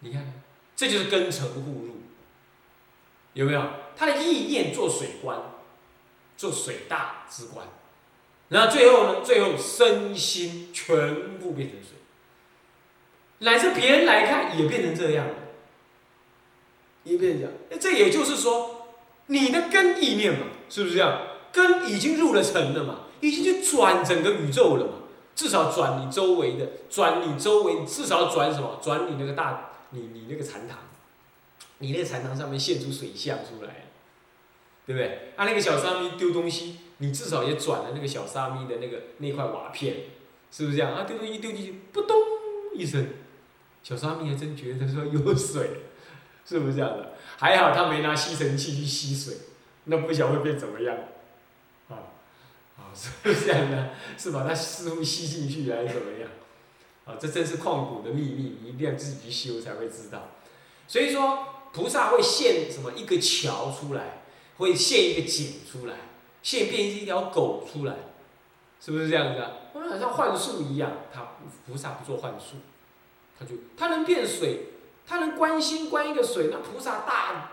你看，这就是根尘互入，有没有？他的意念做水观，做水大之观，然后最后呢，最后身心全部变成水，乃至别人来看也变成这样，也变成这样。那这也就是说，你的根意念嘛，是不是这样？根已经入了尘了嘛，已经去转整个宇宙了嘛，至少转你周围的，转你周围，至少转什么？转你那个大，你你那个禅堂，你那个禅堂上面现出水象出来。对不对？啊，那个小沙弥丢东西，你至少也转了那个小沙弥的那个那块瓦片，是不是这样？啊，丢东西丢进去，扑通一声，小沙弥还真觉得说有水，是不是这样的？还好他没拿吸尘器去吸水，那不晓得会变怎么样，啊，啊，是不是这样的？是把它似乎吸进去还是怎么样？啊，这真是旷古的秘密，你一定要自己去修才会知道。所以说，菩萨会现什么一个桥出来。会现一个井出来，现变一条狗出来，是不是这样子啊？好像幻术一样，他菩萨不做幻术，他就他能变水，他能观心观一个水，那菩萨大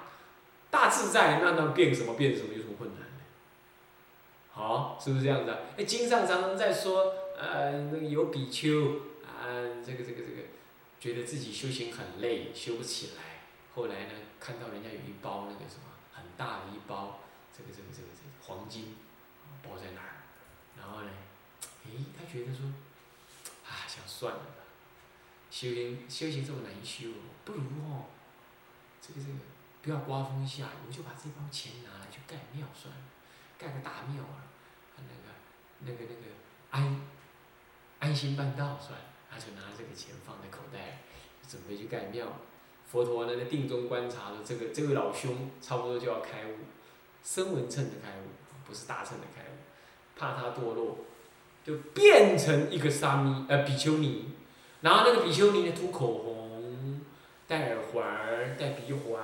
大自在，那那变什么变什么有什么困难呢？好，是不是这样子啊？哎，经上常常在说，呃，那个有比丘啊，这个这个这个，觉得自己修行很累，修不起来，后来呢，看到人家有一包那个什么。很大的一包，这个这个这个这个黄金，包在那儿，然后呢，诶，他觉得说，啊，想算了吧，修行修行这么难修，不如哦，这个这个不要刮风下雨，我就把这包钱拿来去盖庙算了，盖个大庙啊，那个那个那个安安心办道算了，他就拿这个钱放在口袋，准备去盖庙。佛陀呢，在定中观察了这个这位老兄，差不多就要开悟，声闻乘的开悟，不是大乘的开悟，怕他堕落，就变成一个沙弥呃比丘尼，然后那个比丘尼呢涂口红，戴耳环，戴鼻环，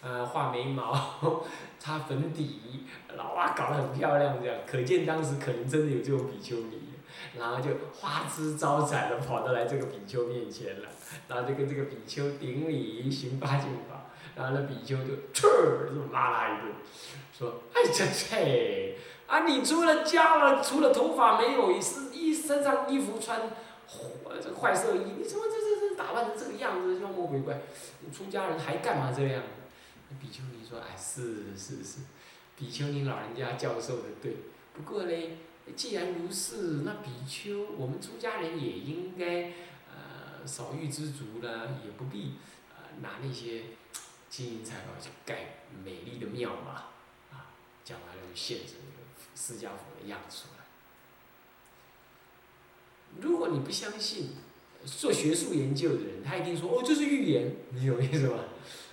呃画眉毛，擦粉底，老哇搞得很漂亮这样，可见当时可能真的有这种比丘尼，然后就花枝招展的跑到来这个比丘面前了。然后就跟这个比丘顶礼行八敬法，然后那比丘就啐儿就骂他一顿，说：“哎这这，啊你除了家了，除了头发没有，是衣身上衣服穿，坏这个坏色衣，你怎么这这这打扮成这个样子，妖魔鬼怪，你出家人还干嘛这样？”比丘尼说：“哎是是是，比丘尼老人家教授的对，不过嘞，既然如是，那比丘我们出家人也应该。”呃少欲知足呢，也不必呃拿那些金银财宝去盖美丽的庙嘛，啊，讲完了就现着那个释迦佛的样子出来。如果你不相信，做学术研究的人，他一定说哦这是预言，你懂意思吧？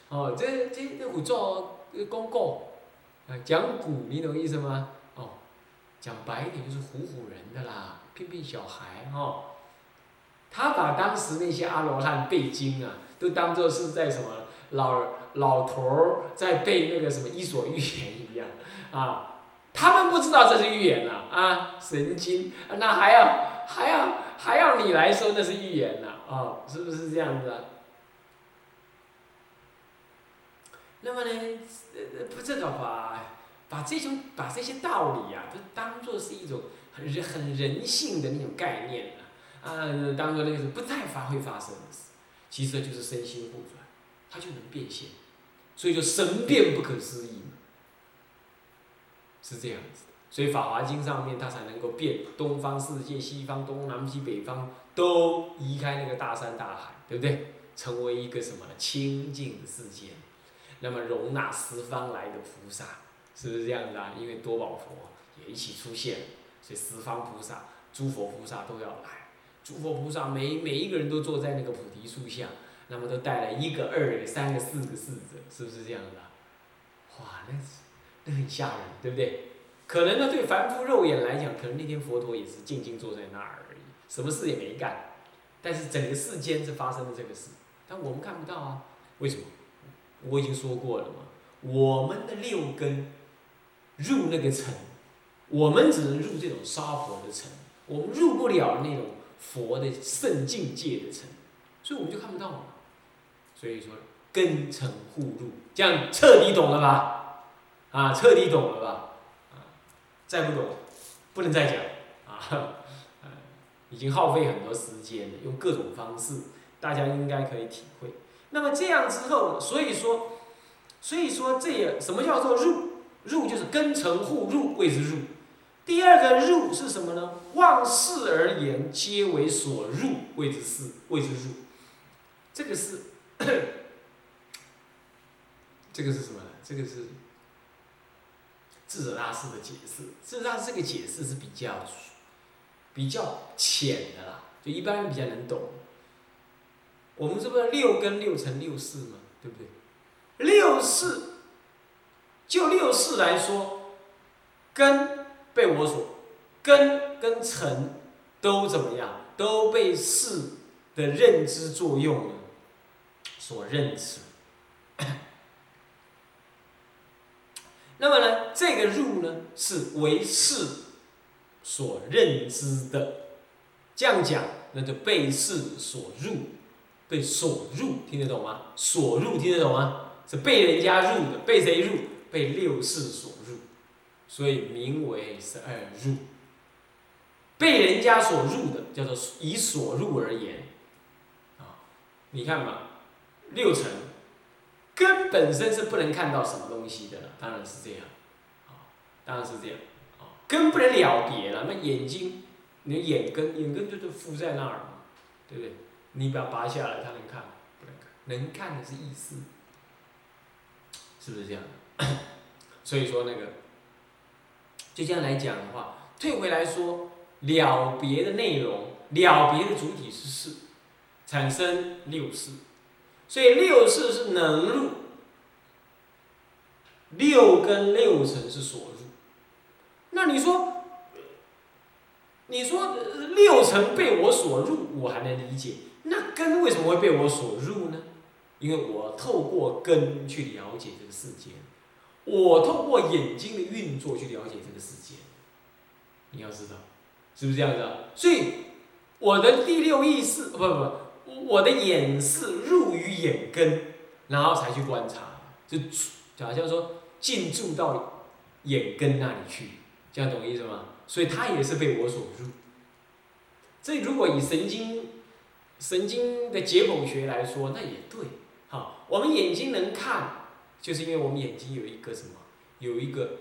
哦，这这这古做公告，啊讲古，你懂意思吗？讲白一点就是唬唬人的啦，骗骗小孩哈。他把当时那些阿罗汉背经啊，都当做是在什么老老头儿在背那个什么伊索寓言一样，啊，他们不知道这是寓言呐，啊，神经，那还要还要还要你来说那是寓言呐，啊，是不是这样子啊？那么呢，呃，不这个话把这种把这些道理呀，都当做是一种很人很人性的那种概念。啊，啊当做那个是不太发会发生的事，其实就是身心互转，它就能变现，所以说神变不可思议，是这样子。所以《法华经》上面它才能够变东方世界、西方、东南西北方都移开那个大山大海，对不对？成为一个什么清净世界，那么容纳十方来的菩萨，是不是这样子啊？因为多宝佛也一起出现，所以十方菩萨、诸佛菩萨都要来。诸佛菩萨每每一个人都坐在那个菩提树下，那么都带了一个、二个、三个、四个侍者，是不是这样的？哇，那是那很吓人，对不对？可能呢，对凡夫肉眼来讲，可能那天佛陀也是静静坐在那儿而已，什么事也没干。但是整个世间是发生了这个事，但我们看不到啊。为什么？我已经说过了嘛，我们的六根入那个尘，我们只能入这种沙婆的尘，我们入不了那种。佛的圣境界的层，所以我们就看不到嘛。所以说根尘互入，这样彻底懂了吧？啊，彻底懂了吧？啊，再不懂，不能再讲啊，已经耗费很多时间了，用各种方式，大家应该可以体会。那么这样之后，所以说，所以说这也什么叫做入？入就是根尘互入谓之入。第二个入是什么呢？望事而言，皆为所入谓之事谓之入。这个是，这个是什么呢？这个是智者大师的解释。事实上，这个解释是比较比较浅的啦，就一般人比较能懂。我们这不是六根六尘六事嘛？对不对？六事，就六四来说，根被我所，根跟尘都怎么样？都被事的认知作用呢所认知。那么呢，这个入呢，是为事所认知的。这样讲，那就被四所入。被所入，听得懂吗？所入，听得懂吗？是被人家入的，被谁入？被六世所入，所以名为十二入。被人家所入的，叫做以所入而言。啊，你看嘛，六层根本身是不能看到什么东西的了，当然是这样。啊，当然是这样。啊，根不能了别了，那眼睛，你的眼根，眼根就是附在那儿嘛，对不对？你把它拔下来，他能看？不能看。能看的是意识，是不是这样？所以说那个，就这样来讲的话，退回来说，了别的内容，了别的主体是事，产生六事，所以六事是能入，六跟六层是所入。那你说，你说六层被我所入，我还能理解。那根为什么会被我所入呢？因为我透过根去了解这个世界，我透过眼睛的运作去了解这个世界。你要知道，是不是这样子啊？所以我的第六意识，不不不，我的眼视入于眼根，然后才去观察，就好像说进驻到眼根那里去，这样懂意思吗？所以它也是被我所入。这如果以神经。神经的解剖学来说，那也对。好，我们眼睛能看，就是因为我们眼睛有一个什么？有一个，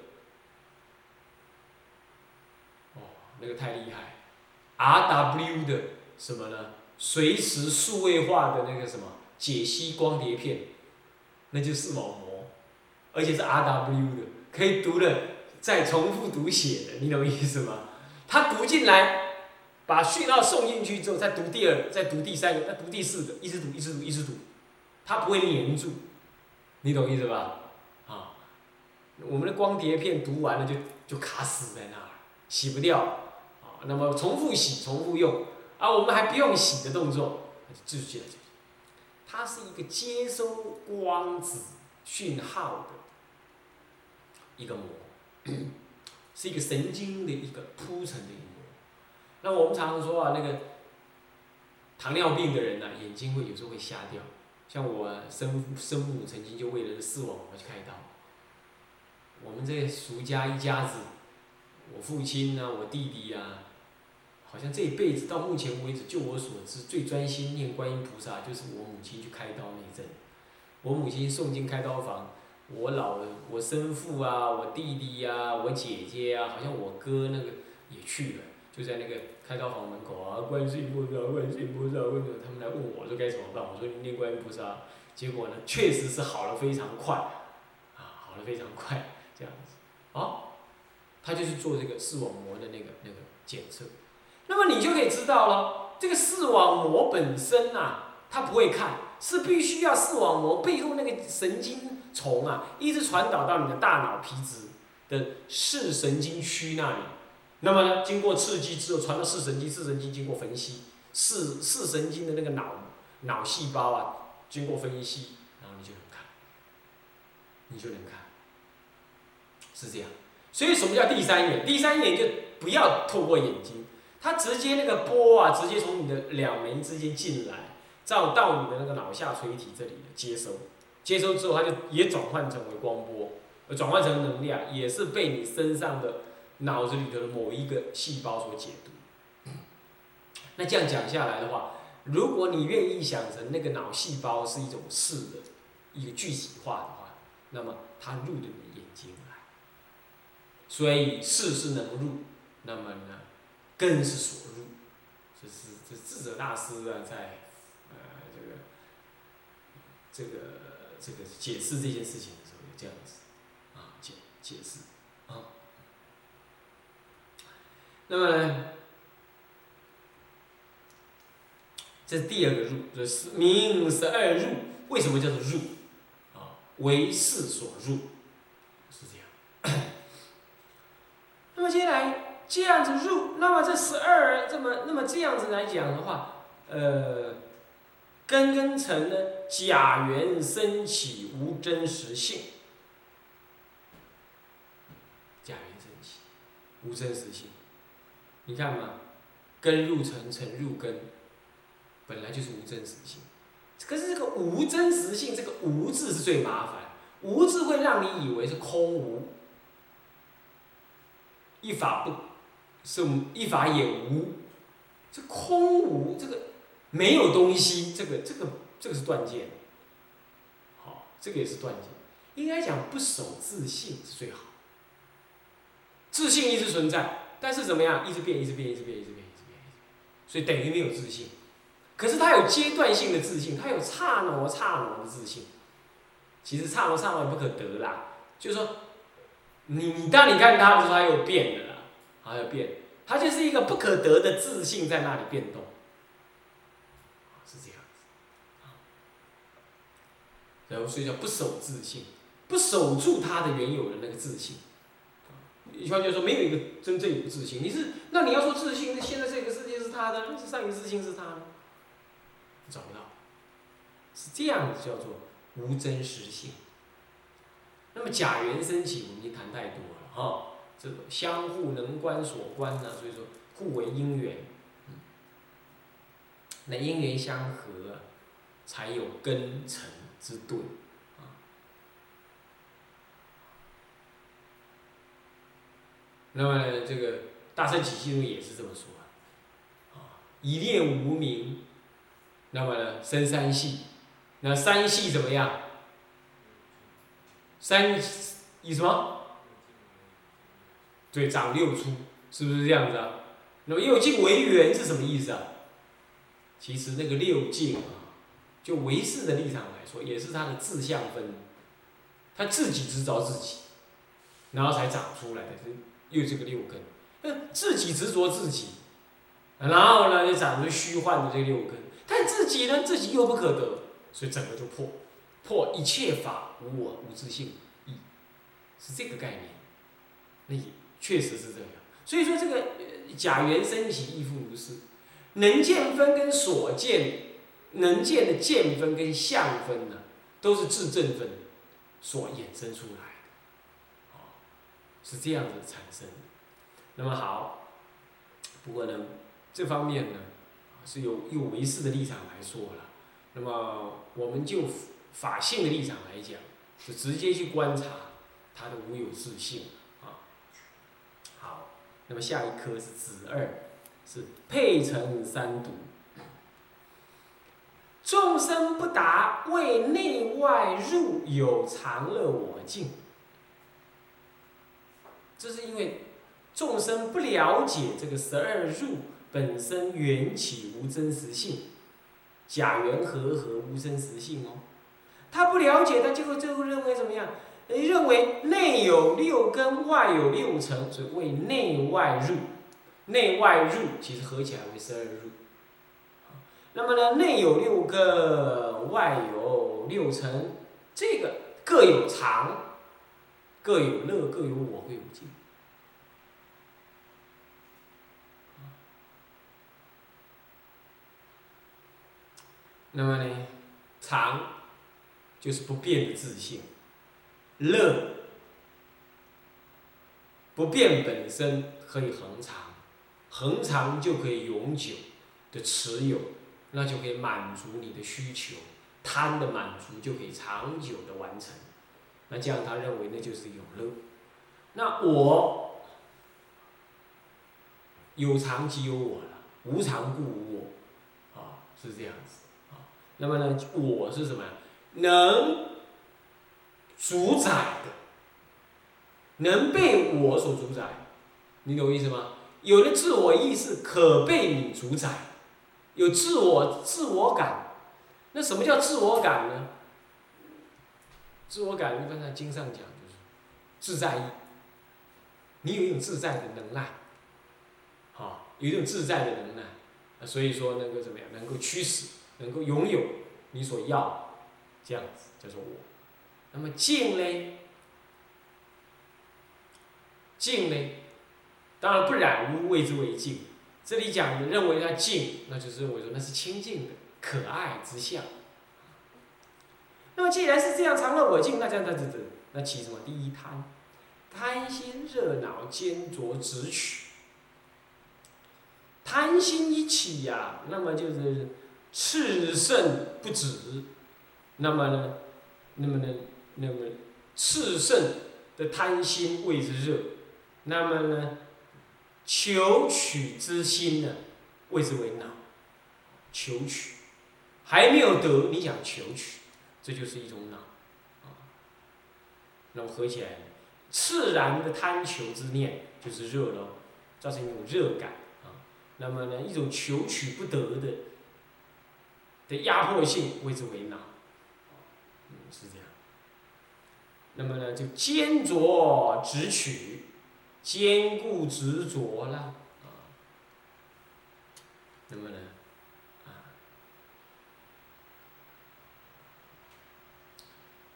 哦，那个太厉害，RW 的什么呢？随时数位化的那个什么解析光碟片，那就是视网膜，而且是 RW 的，可以读的，再重复读写的，你懂意思吗？它读进来。把讯号送进去之后，再读第二，再读第三个，再读第四个，一直读，一直读，一直读，它不会粘住，你懂意思吧？啊，我们的光碟片读完了就就卡死在那儿，洗不掉，啊，那么重复洗，重复用，啊，我们还不用洗的动作，就继续它是一个接收光子讯号的一个膜，是一个神经的一个铺成的一个膜。那我们常常说啊，那个糖尿病的人呢，眼睛会有时候会瞎掉。像我生生母曾经就为了视网膜去开刀。我们这俗家一家子，我父亲啊，我弟弟啊，好像这一辈子到目前为止，就我所知最专心念观音菩萨，就是我母亲去开刀那一阵。我母亲送进开刀房，我老我生父啊，我弟弟呀，我姐姐啊，好像我哥那个也去了。就在那个开到房门口啊，观世音菩萨，观世音菩萨，为什么他们来问我说该怎么办？我说念观音菩萨。结果呢，确实是好了非常快，啊，好了非常快，这样子。好，他就是做这个视网膜的那个那个检测。那么你就可以知道了，这个视网膜本身啊，它不会看，是必须要视网膜背后那个神经丛啊，一直传导到你的大脑皮质的视神经区那里。那么，经过刺激之后，传到视神经，视神经经过分析，视视神经的那个脑脑细胞啊，经过分析，然后你就能看，你就能看，是这样。所以什么叫第三眼？第三眼就不要透过眼睛，它直接那个波啊，直接从你的两眉之间进来，照到你的那个脑下垂体这里接收，接收之后它就也转换成为光波，转换成能量，也是被你身上的脑子里的某一个细胞所解读。那这样讲下来的话，如果你愿意想成那个脑细胞是一种视的一个具体化的话，那么它入的你的眼睛来，所以视是能入，那么呢，根是所入，这是这智者大师啊在呃这个。这个这个解释这件事情的时候，这样子啊解解释啊。那么呢，这是第二个入，就是明十二入，为什么叫做入？啊，为事所入，是这样。那么接下来这样子入，那么这十二这么那么这样子来讲的话，呃。根根尘呢？假缘升起无真实性。假缘升起，无真实性。你看嘛，根入尘，尘入根，本来就是无真实性。可是这个无真实性，这个“无”字是最麻烦。无字会让你以为是空无，一法不，是一法也无。这空无这个。没有东西，这个这个这个是断见，好，这个也是断见。应该讲不守自信是最好，自信一直存在，但是怎么样，一直变，一直变，一直变，一直变，一直变，所以等于没有自信。可是他有阶段性的自信，他有刹那刹那的自信。其实刹那刹那不可得啦，就是说，你你当你看他的时候，他有变的啦，还有变，他就是一个不可得的自信在那里变动。是这样子然后所以叫不守自信，不守住他的原有的那个自信。一句话说，没有一个真正有自信。你是那你要说自信，那现在这个世界是他的，那是上一自信是他的，找不到。是这样子叫做无真实性。那么假缘升起，我们已经谈太多了哈。这个相互能观所观呢，所以说互为因缘。那因缘相合，才有根成。之对，啊，那么呢，这个大圣起信论也是这么说啊，一念无明，那么呢生三系，那三系怎么样？三以什么？对，长六出，是不是这样子啊？那么六境为缘是什么意思啊？其实那个六境啊。就唯识的立场来说，也是他的自相分，他自己执着自己，然后才长出来的，又这个六根，那自己执着自己，然后呢就长出虚幻的这六根，但自己呢自己又不可得，所以整个就破，破一切法无我无自性义，是这个概念，那也确实是这样，所以说这个假缘升起亦复如是，能见分跟所见。能见的见分跟相分呢，都是自证分所衍生出来，是这样子产生的。那么好，不过呢，这方面呢，是有有唯识的立场来说了。那么我们就法性的立场来讲，是直接去观察他的无有自性啊。好，那么下一科是子二，是配成三毒。众生不达为内外入有常乐我净，这是因为众生不了解这个十二入本身缘起无真实性，假缘和合无真实性哦，他不了解，他就会最后认为怎么样？认为内有六根，外有六尘，所以为内外入，内外入其实合起来为十二入。那么呢，内有六个，外有六尘，这个各有常，各有乐，各有我，各有净。那么呢，常就是不变的自信，乐不变本身可以恒常，恒常就可以永久的持有。那就可以满足你的需求，贪的满足就可以长久的完成。那这样他认为那就是有乐。那我有常即有我了，无常故无我，啊，是这样子啊。那么呢，我是什么呀？能主宰的，能被我所主宰，你懂我意思吗？有了自我意识，可被你主宰，有自我自我感。那什么叫自我感呢？自我感，一般在经上讲就是自在意。你有一种自在的能耐，好，有一种自在的能耐，所以说能够怎么样？能够驱使，能够拥有你所要，这样子叫做我。那么静呢？静呢？当然不染污，谓之为静。这里讲的认为它静，那就是认为说那是清净的、可爱之相。那么既然是这样，常乐我净，那这样那这这那起什么？第一贪，贪心热恼坚着直取。贪心一起呀，那么就是炽盛不止。那么呢？那么呢？那么炽盛的贪心谓之热。那么呢？求取之心呢，谓之为恼。求取还没有得，你想求取，这就是一种恼。啊，那么合起来，自然的贪求之念就是热了，造成一种热感啊。那么呢，一种求取不得的的压迫性谓之为恼。嗯，是这样。那么呢，就坚着直取。坚固执着了，啊，那么呢，啊，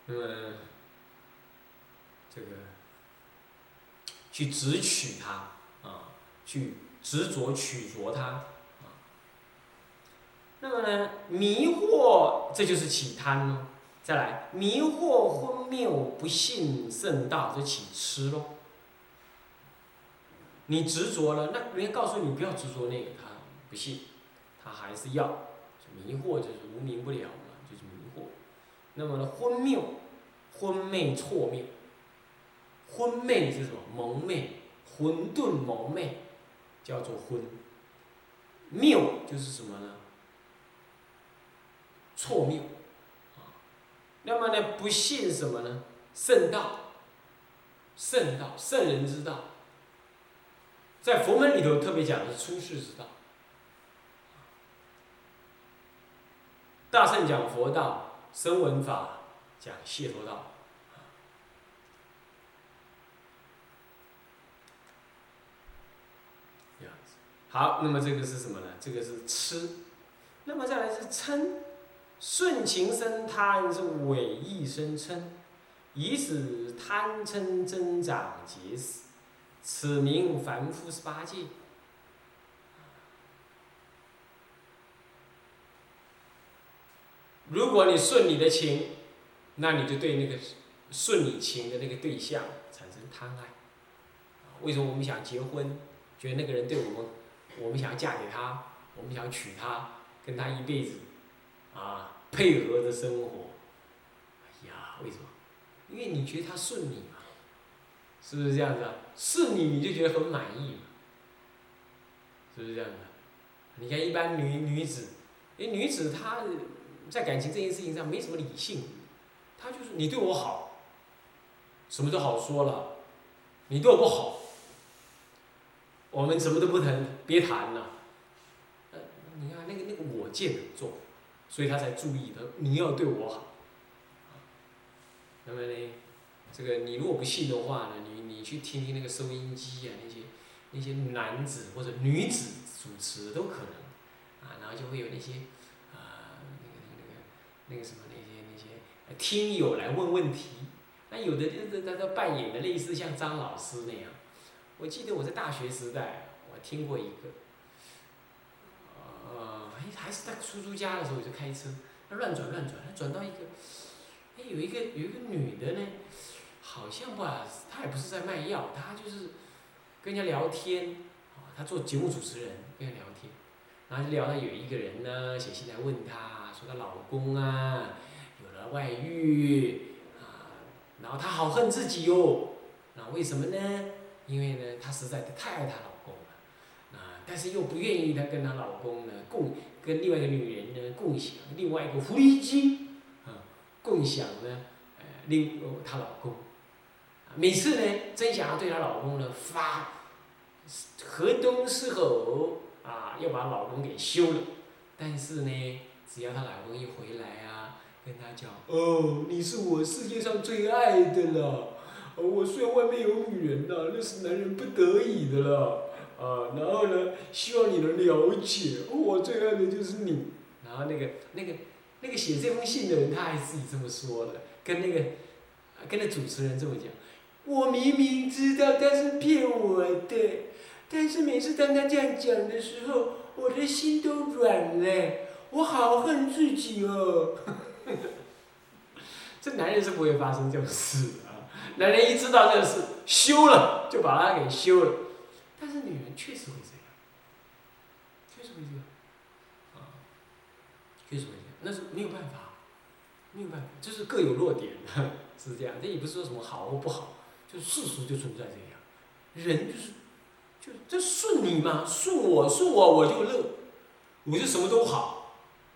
那么这个去执取它，啊，去执着取着它，啊，那么呢，迷惑，这就是起贪喽。再来，迷惑昏谬不信圣道，就起痴喽。你执着了，那人家告诉你不要执着那个，他不信，他还是要，迷惑就是无明不了嘛，那么呢，昏谬，昏昧错谬，昏昧是什么？蒙昧，混沌蒙昧，叫做昏。谬就是什么呢？错谬，啊，那么呢，不信什么呢？圣道，圣道，圣人之道。在佛门里头特别讲的是出世之道，大圣讲佛道，声闻法讲解脱道，好，那么这个是什么呢？这个是痴，那么再来是嗔，顺情生贪是伪意生嗔，以使贪嗔增长结死。此名凡夫十八戒。如果你顺你的情，那你就对那个顺你情的那个对象产生贪爱。为什么我们想结婚？觉得那个人对我们，我们想嫁给他，我们想娶她，跟他一辈子，啊，配合的生活。哎呀，为什么？因为你觉得他顺你嘛。是不是这样子啊？是你你就觉得很满意嘛？是不是这样的？你看一般女女子，哎，女子她在感情这件事情上没什么理性，他就是你对我好，什么都好说了，你对我不好，我们什么都不谈，别谈了。呃，你看那个那个我见很重，所以他才注意的，你要对我好。那么呢？这个你如果不信的话呢，你你去听听那个收音机啊，那些那些男子或者女子主持都可能，啊，然后就会有那些那个什么那些那些听友来问问题，那有的就是他他扮演的类似像张老师那样，我记得我在大学时代我听过一个，呃，还是在出租家的时候我就开车，他乱转乱转，他转到一个，哎有一个有一个女的呢。好像吧，她也不是在卖药，她就是跟人家聊天，啊，他做节目主持人跟人聊天，然后就聊到有一个人呢写信来问她，说她老公啊有了外遇啊，然后她好恨自己哟，那为什么呢？因为呢她实在太爱她老公了，啊，但是又不愿意她跟她老公呢共跟另外一个女人呢共享另外一个狐狸精啊，共享呢呃另她老公，每次呢真想要对她老公呢发河东狮吼。啊，要把老公给休了，但是呢，只要她老公一回来啊，跟她讲，哦，你是我世界上最爱的了，我虽然外面有女人呐，那是男人不得已的了，啊，然后呢，希望你能了解，我最爱的就是你，然后那个那个那个写这封信的人，他还自己这么说了，跟那个跟那主持人这么讲，我明明知道他是骗我的。但是每次当他这样讲的时候，我的心都软了，我好恨自己哦。这男人是不会发生这种事啊，男人一知道这个事，休了就把他给休了。但是女人确实会这样，确实会这样，啊，确实会这样，那是没有办法，没有办法，就是各有弱点的，是这样。这也不是说什么好或不好，就世俗就存在这样，人就是。就这顺你嘛，顺我，顺我我就乐，我就什么都好，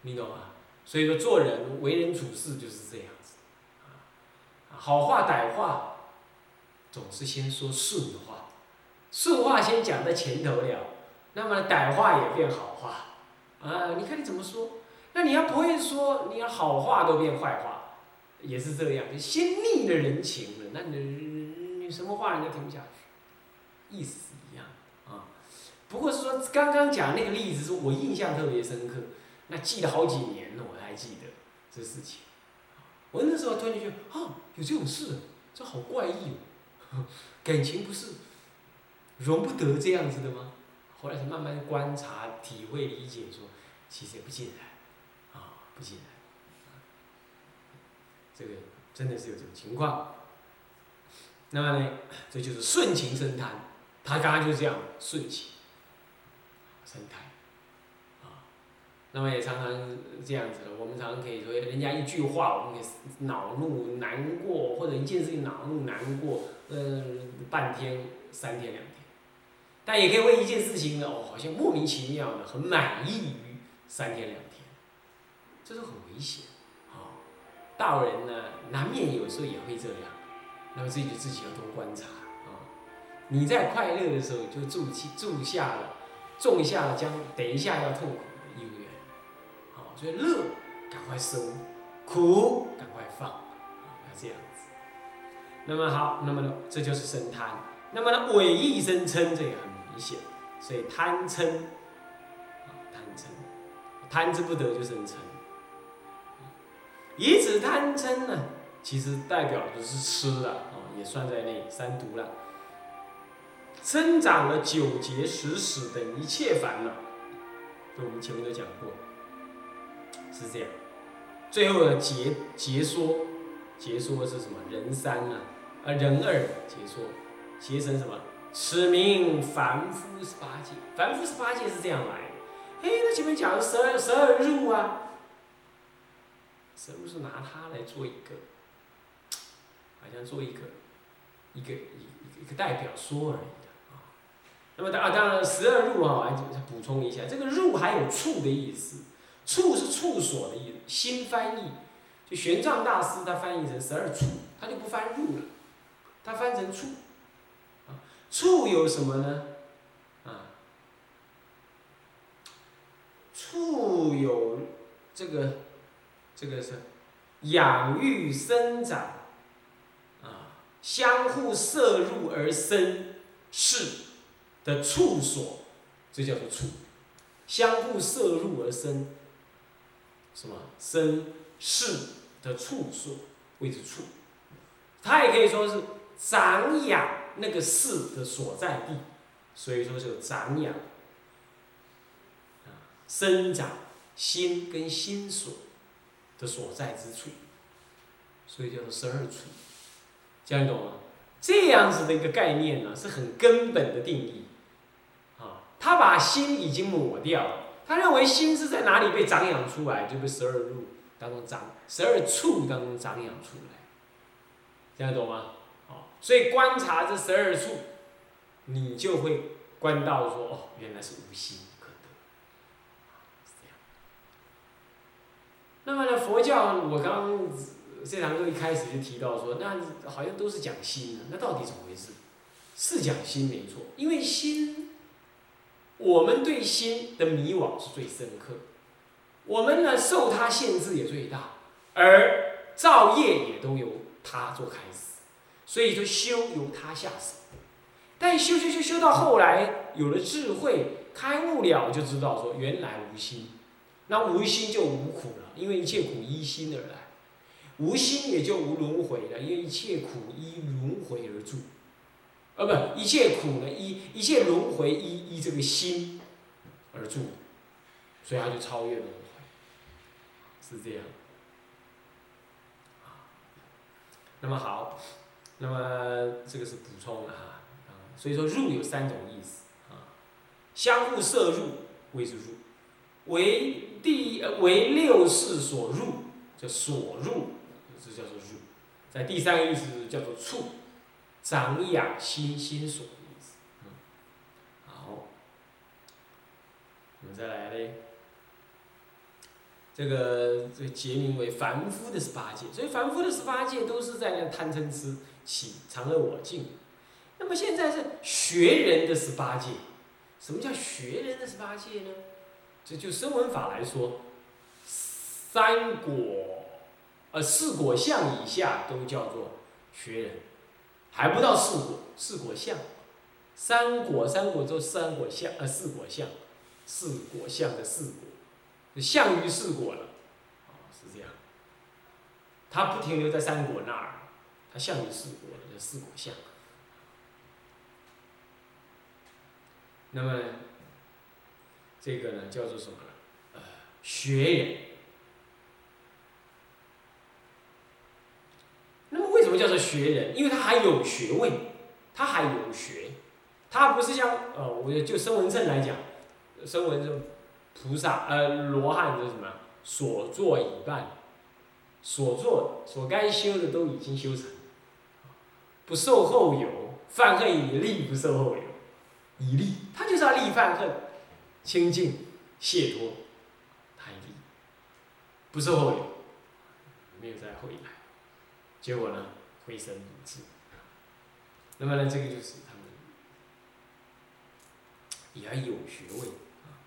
你懂吗？所以说做人为人处事就是这样子，啊，好话歹话，总是先说顺话，顺话先讲在前头了，那么歹话也变好话，啊，你看你怎么说？那你要不会说，你要好话都变坏话，也是这样，就先逆了人情了，那你你什么话人家听不下去，意思一样啊。不过是说刚刚讲那个例子，是我印象特别深刻，那记了好几年了，我还记得这事情。我那时候突然就觉得，啊，有这种事，这好怪异哦，感情不是容不得这样子的吗？后来是慢慢观察、体会、理解，说其实也不尽然，啊，不尽然，这个真的是有这种情况。那么呢，这就是顺情生贪，他刚刚就是这样顺情。生态，啊，那么也常常这样子的。我们常常可以说，人家一句话，我们可以恼怒、难过，或者一件事情恼怒、难过，呃，半天、三天、两天。但也可以为一件事情呢，哦，好像莫名其妙的很满意于三天两天，这是很危险，啊，道人呢，难免有时候也会这样。那么自己就自己要多观察，啊，你在快乐的时候就住起住下了。种下了将等一下要痛苦，所以乐赶快收，苦赶快放，啊，要这样子。那么好，那么呢，这就是生贪。那么呢，伪意生嗔，这也很明显。所以贪嗔，贪嗔，贪之不得就生嗔。以此贪嗔呢，其实代表的是吃了，啊，也算在内，三毒了。增长了九劫十死等一切烦恼，这我们前面都讲过，是这样。最后的结结说，结说是什么？人三啊，啊人二结说，结成什么？此名凡夫十八戒。凡夫十八戒是这样来的。哎，那前面讲的十二十二入啊，是不是拿它来做一个，好像做一个一个一一个代表说而已的啊。那么当当然十二入啊，再补充一下，这个入还有处的意思，处是处所的意思。新翻译，就玄奘大师他翻译成十二处，他就不翻入了，他翻成处。啊，处有什么呢？啊，处有这个这个是养育生长，啊，相互摄入而生是。的处所，这叫做处，相互摄入而生，什么生世的处所谓之处，它也可以说是长养那个事的所在地，所以说是长养，啊，生长心跟心所的所在之处，所以叫做十二处，这样懂吗？这样子的一个概念呢，是很根本的定义。啊他把心已经抹掉，他认为心是在哪里被长养出来，就被十二入当中长，十二处当中长养出来，这样懂吗？好，所以观察这十二处，你就会观到说，哦，原来是无心可得，那么呢，佛教我刚这堂课一开始就提到说，那好像都是讲心，那到底怎么回事？是讲心没错，因为心，我们对心的迷惘是最深刻，我们呢受它限制也最大，而造业也都由它做开始，所以说修由它下手，但修修修修到后来有了智慧，开悟了就知道说原来无心，那无心就无苦了，因为一切苦依心而来，无心也就无轮回了，因为一切苦依轮回而住。呃，不，一切苦呢，依一切轮回依依这个心而住，所以他就超越轮回，是这样。那么好，那么这个是补充的哈，啊，所以说入有三种意思啊，相互摄入谓之入，为第为六世所入叫所入，这叫做入，在第三个意思叫做处。长养心心所的意思，嗯，好，我们再来嘞，这个这个结名为凡夫的十八戒，所以凡夫的十八戒都是在那贪嗔痴起常乐我净。那么现在是学人的十八戒，什么叫学人的十八戒呢？这就声闻法来说，三果，呃四果相以下都叫做学人。还不到四果，四果相，三果，三果就三果相，呃，四果相，四果相的四果，就相于四果了，啊，是这样。它不停留在三果那儿，它相于四果了，叫四果相。那么，这个呢，叫做什么呢？呃，学人。什么叫做学人？因为他还有学位，他还有学，他不是像呃，我就声闻证来讲，声闻证菩萨呃罗汉是什么？所作已办，所做所该修的都已经修成，不受后有，犯恨以利，不受后有，以利，他就是要利犯恨，清净解脱，他立，不受后有，没有再后来，结果呢？非生不至，那么呢，这个就是他们也要有学位啊。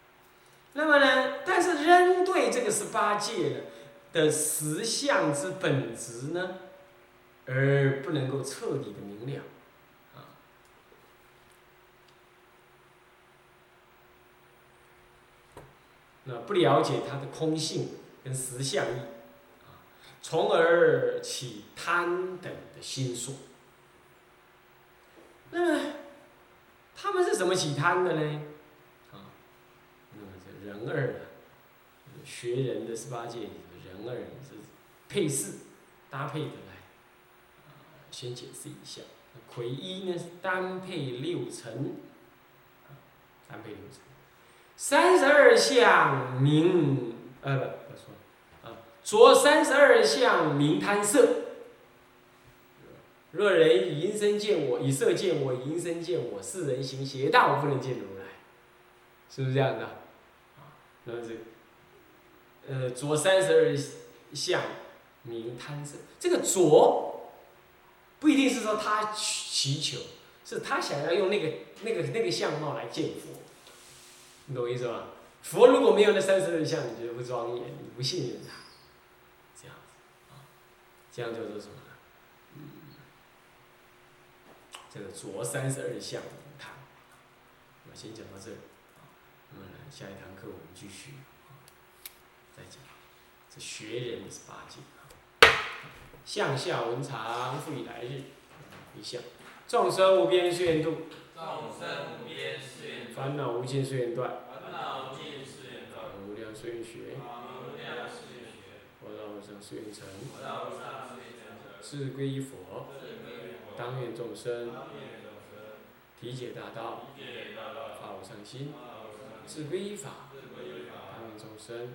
那么呢，但是仍对这个十八界呢的实相之本质呢，而不能够彻底的明了啊。那不了解它的空性跟实相义。从而起贪等的心所。那么，他们是怎么起贪的呢？啊，那么这人二啊，学人的十八戒人二是配饰搭配的来，先解释一下。魁一呢是单配六层，单配六层，三十二相名，呃不。着三十二相名贪色。若人以淫身见我，以色见我，以淫身见我，是人行邪道，不能见如来，是不是这样的？啊，那么这，呃，着三十二相名贪色，这个着不一定是说他祈求，是他想要用那个那个那个相貌来见佛，你懂我意思吧？佛如果没有那三十二相，你觉得不庄严，你不信任他。这样叫做什么呢？嗯，这个着三十二相五堂，我先讲到这里，那么下一堂课我们继续再讲。这学人的十八戒向下文长，复以来日。一向，众生无边誓愿度，众生无边誓愿烦恼无尽誓愿断，烦恼无尽誓愿断，无量誓愿学，上誓愿成，是归依佛，当愿众生体解大道，发无上心；是归依法，当愿众生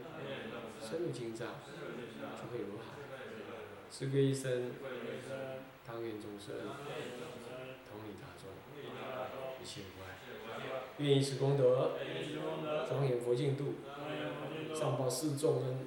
深入经藏，智慧如海。是归一生，当愿众生同理大众，一切无碍。愿以此功德，庄严佛净土，上报四重恩，